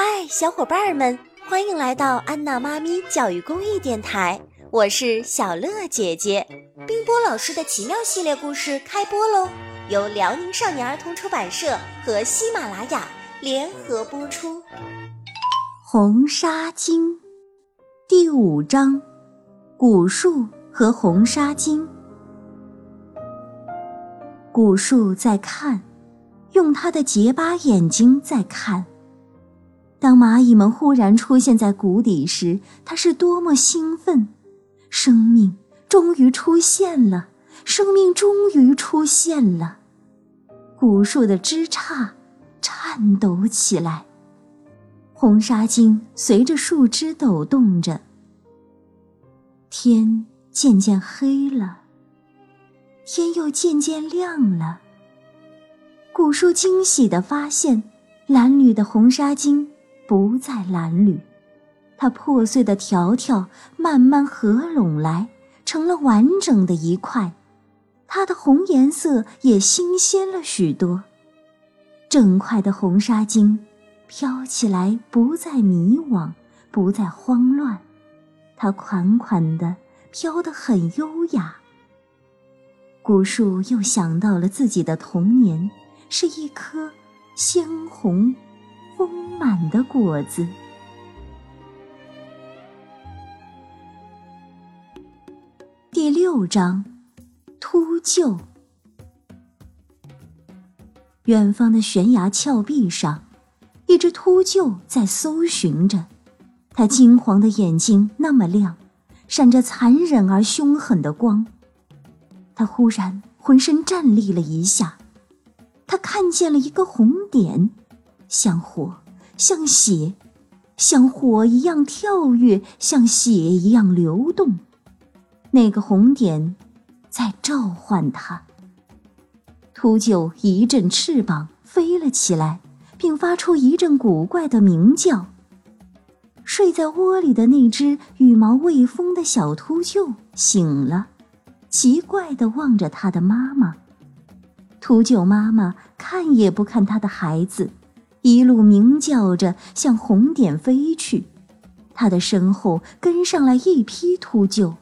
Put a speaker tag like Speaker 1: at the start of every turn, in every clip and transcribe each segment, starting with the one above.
Speaker 1: 嗨，小伙伴们，欢迎来到安娜妈咪教育公益电台，我是小乐姐姐。冰波老师的奇妙系列故事开播喽，由辽宁少年儿童出版社和喜马拉雅联合播出。
Speaker 2: 红纱巾第五章：古树和红纱巾。古树在看。用他的结巴眼睛在看。当蚂蚁们忽然出现在谷底时，他是多么兴奋！生命终于出现了，生命终于出现了。古树的枝杈颤抖起来，红纱巾随着树枝抖动着。天渐渐黑了，天又渐渐亮了。古树惊喜地发现，蓝缕的红纱巾不再褴褛，它破碎的条条慢慢合拢来，成了完整的一块。它的红颜色也新鲜了许多。整块的红纱巾飘起来，不再迷惘，不再慌乱，它款款的飘得很优雅。古树又想到了自己的童年。是一颗鲜红、丰满的果子。第六章，秃鹫。远方的悬崖峭壁上，一只秃鹫在搜寻着，它金黄的眼睛那么亮，闪着残忍而凶狠的光。它忽然浑身战栗了一下。他看见了一个红点，像火，像血，像火一样跳跃，像血一样流动。那个红点在召唤他。秃鹫一阵翅膀飞了起来，并发出一阵古怪的鸣叫。睡在窝里的那只羽毛未丰的小秃鹫醒了，奇怪地望着它的妈妈。秃鹫妈妈看也不看它的孩子，一路鸣叫着向红点飞去。它的身后跟上来一批秃鹫，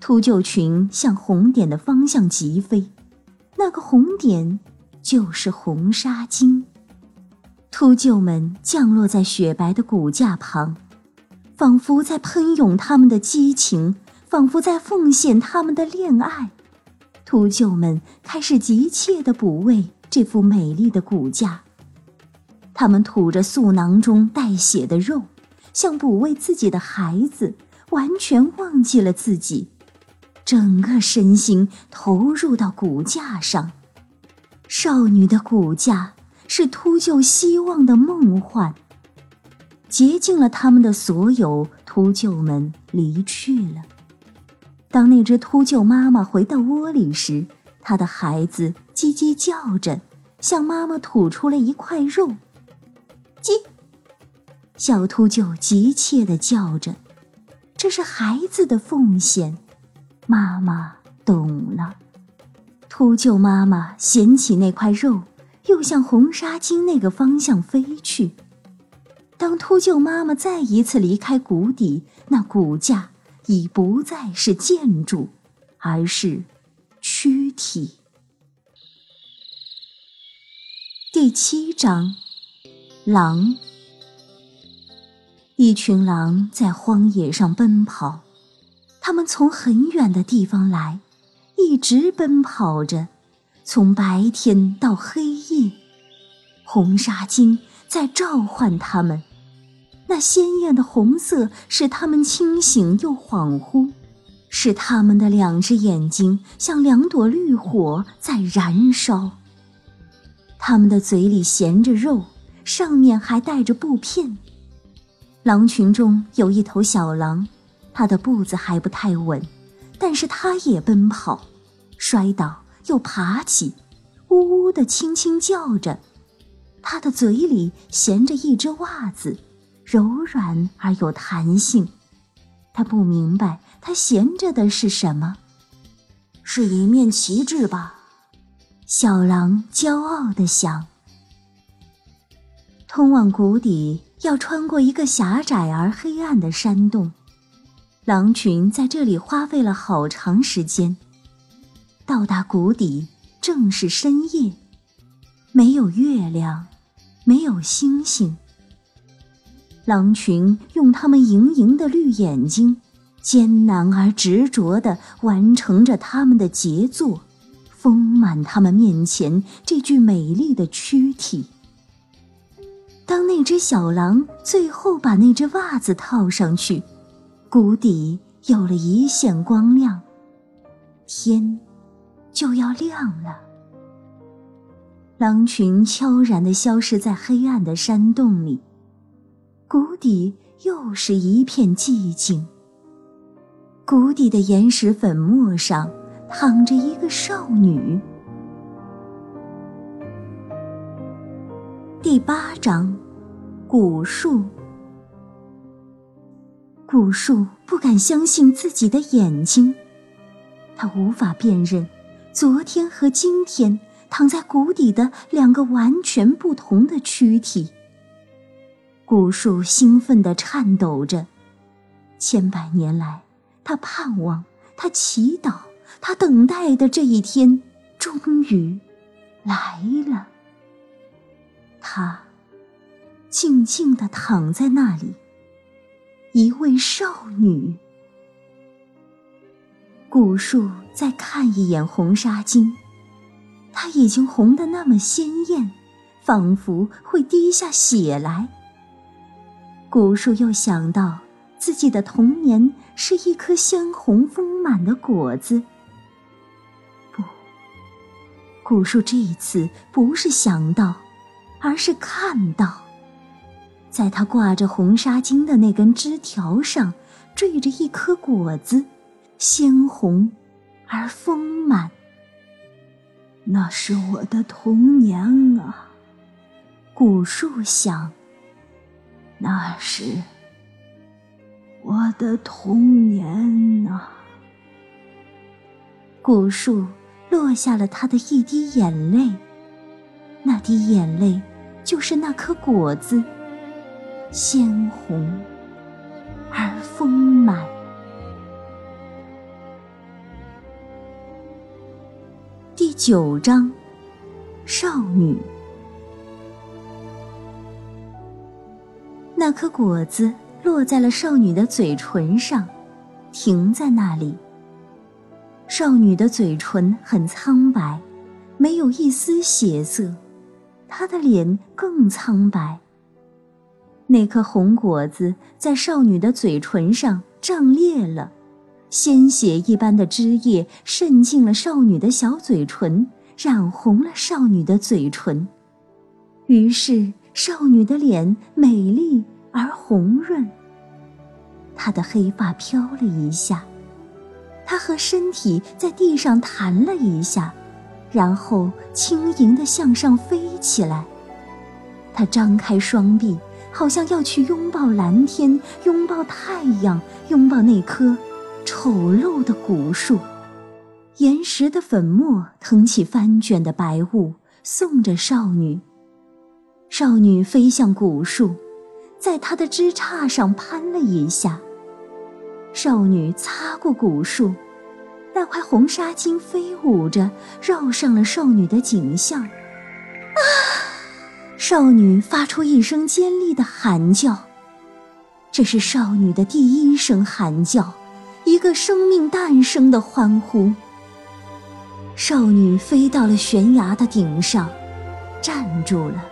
Speaker 2: 秃鹫群向红点的方向疾飞。那个红点就是红纱巾。秃鹫们降落在雪白的骨架旁，仿佛在喷涌他们的激情，仿佛在奉献他们的恋爱。秃鹫们开始急切地补喂这副美丽的骨架，他们吐着嗉囊中带血的肉，像哺喂自己的孩子，完全忘记了自己，整个身心投入到骨架上。少女的骨架是秃鹫希望的梦幻。竭尽了他们的所有，秃鹫们离去了。当那只秃鹫妈妈回到窝里时，它的孩子叽叽叫着，向妈妈吐出了一块肉。叽，小秃鹫急切地叫着，这是孩子的奉献。妈妈懂了。秃鹫妈妈衔起那块肉，又向红纱巾那个方向飞去。当秃鹫妈妈再一次离开谷底，那骨架。已不再是建筑，而是躯体。第七章，狼。一群狼在荒野上奔跑，它们从很远的地方来，一直奔跑着，从白天到黑夜。红纱巾在召唤它们。那鲜艳的红色使他们清醒又恍惚，使他们的两只眼睛像两朵绿火在燃烧。他们的嘴里衔着肉，上面还带着布片。狼群中有一头小狼，它的步子还不太稳，但是它也奔跑，摔倒又爬起，呜呜地轻轻叫着。它的嘴里衔着一只袜子。柔软而有弹性，它不明白它衔着的是什么，是一面旗帜吧？小狼骄傲地想。通往谷底要穿过一个狭窄而黑暗的山洞，狼群在这里花费了好长时间。到达谷底正是深夜，没有月亮，没有星星。狼群用他们莹莹的绿眼睛，艰难而执着地完成着他们的杰作，丰满他们面前这具美丽的躯体。当那只小狼最后把那只袜子套上去，谷底有了一线光亮，天就要亮了。狼群悄然地消失在黑暗的山洞里，谷底又是一片寂静。谷底的岩石粉末上躺着一个少女。第八章，古树。古树不敢相信自己的眼睛，他无法辨认昨天和今天躺在谷底的两个完全不同的躯体。古树兴奋地颤抖着，千百年来，他盼望，他祈祷，他等待的这一天，终于来了。她静静地躺在那里，一位少女。古树再看一眼红纱巾，它已经红得那么鲜艳，仿佛会滴下血来。古树又想到自己的童年是一颗鲜红丰满的果子。不，古树这一次不是想到。而是看到，在他挂着红纱巾的那根枝条上，缀着一颗果子，鲜红而丰满。那是我的童年啊，古树想。那是我的童年啊。古树落下了他的一滴眼泪。那滴眼泪，就是那颗果子，鲜红而丰满。第九章，少女。那颗果子落在了少女的嘴唇上，停在那里。少女的嘴唇很苍白，没有一丝血色。她的脸更苍白。那颗红果子在少女的嘴唇上胀裂了，鲜血一般的汁液渗进了少女的小嘴唇，染红了少女的嘴唇。于是，少女的脸美丽而红润。她的黑发飘了一下，她和身体在地上弹了一下。然后轻盈地向上飞起来，它张开双臂，好像要去拥抱蓝天，拥抱太阳，拥抱那棵丑陋的古树。岩石的粉末腾起翻卷的白雾，送着少女。少女飞向古树，在它的枝杈上攀了一下。少女擦过古树。那块红纱巾飞舞着，绕上了少女的颈项。啊！少女发出一声尖利的喊叫，这是少女的第一声喊叫，一个生命诞生的欢呼。少女飞到了悬崖的顶上，站住了。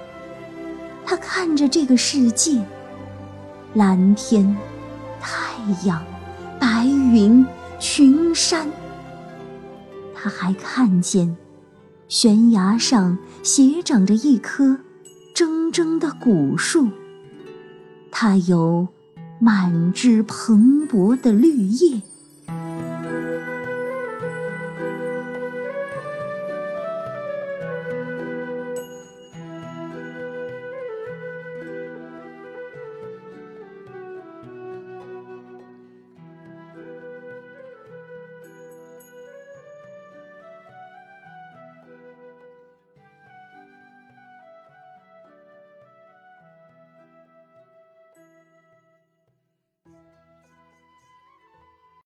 Speaker 2: 她看着这个世界：蓝天、太阳、白云、群山。他还看见，悬崖上斜长着一棵铮铮的古树，它有满枝蓬勃的绿叶。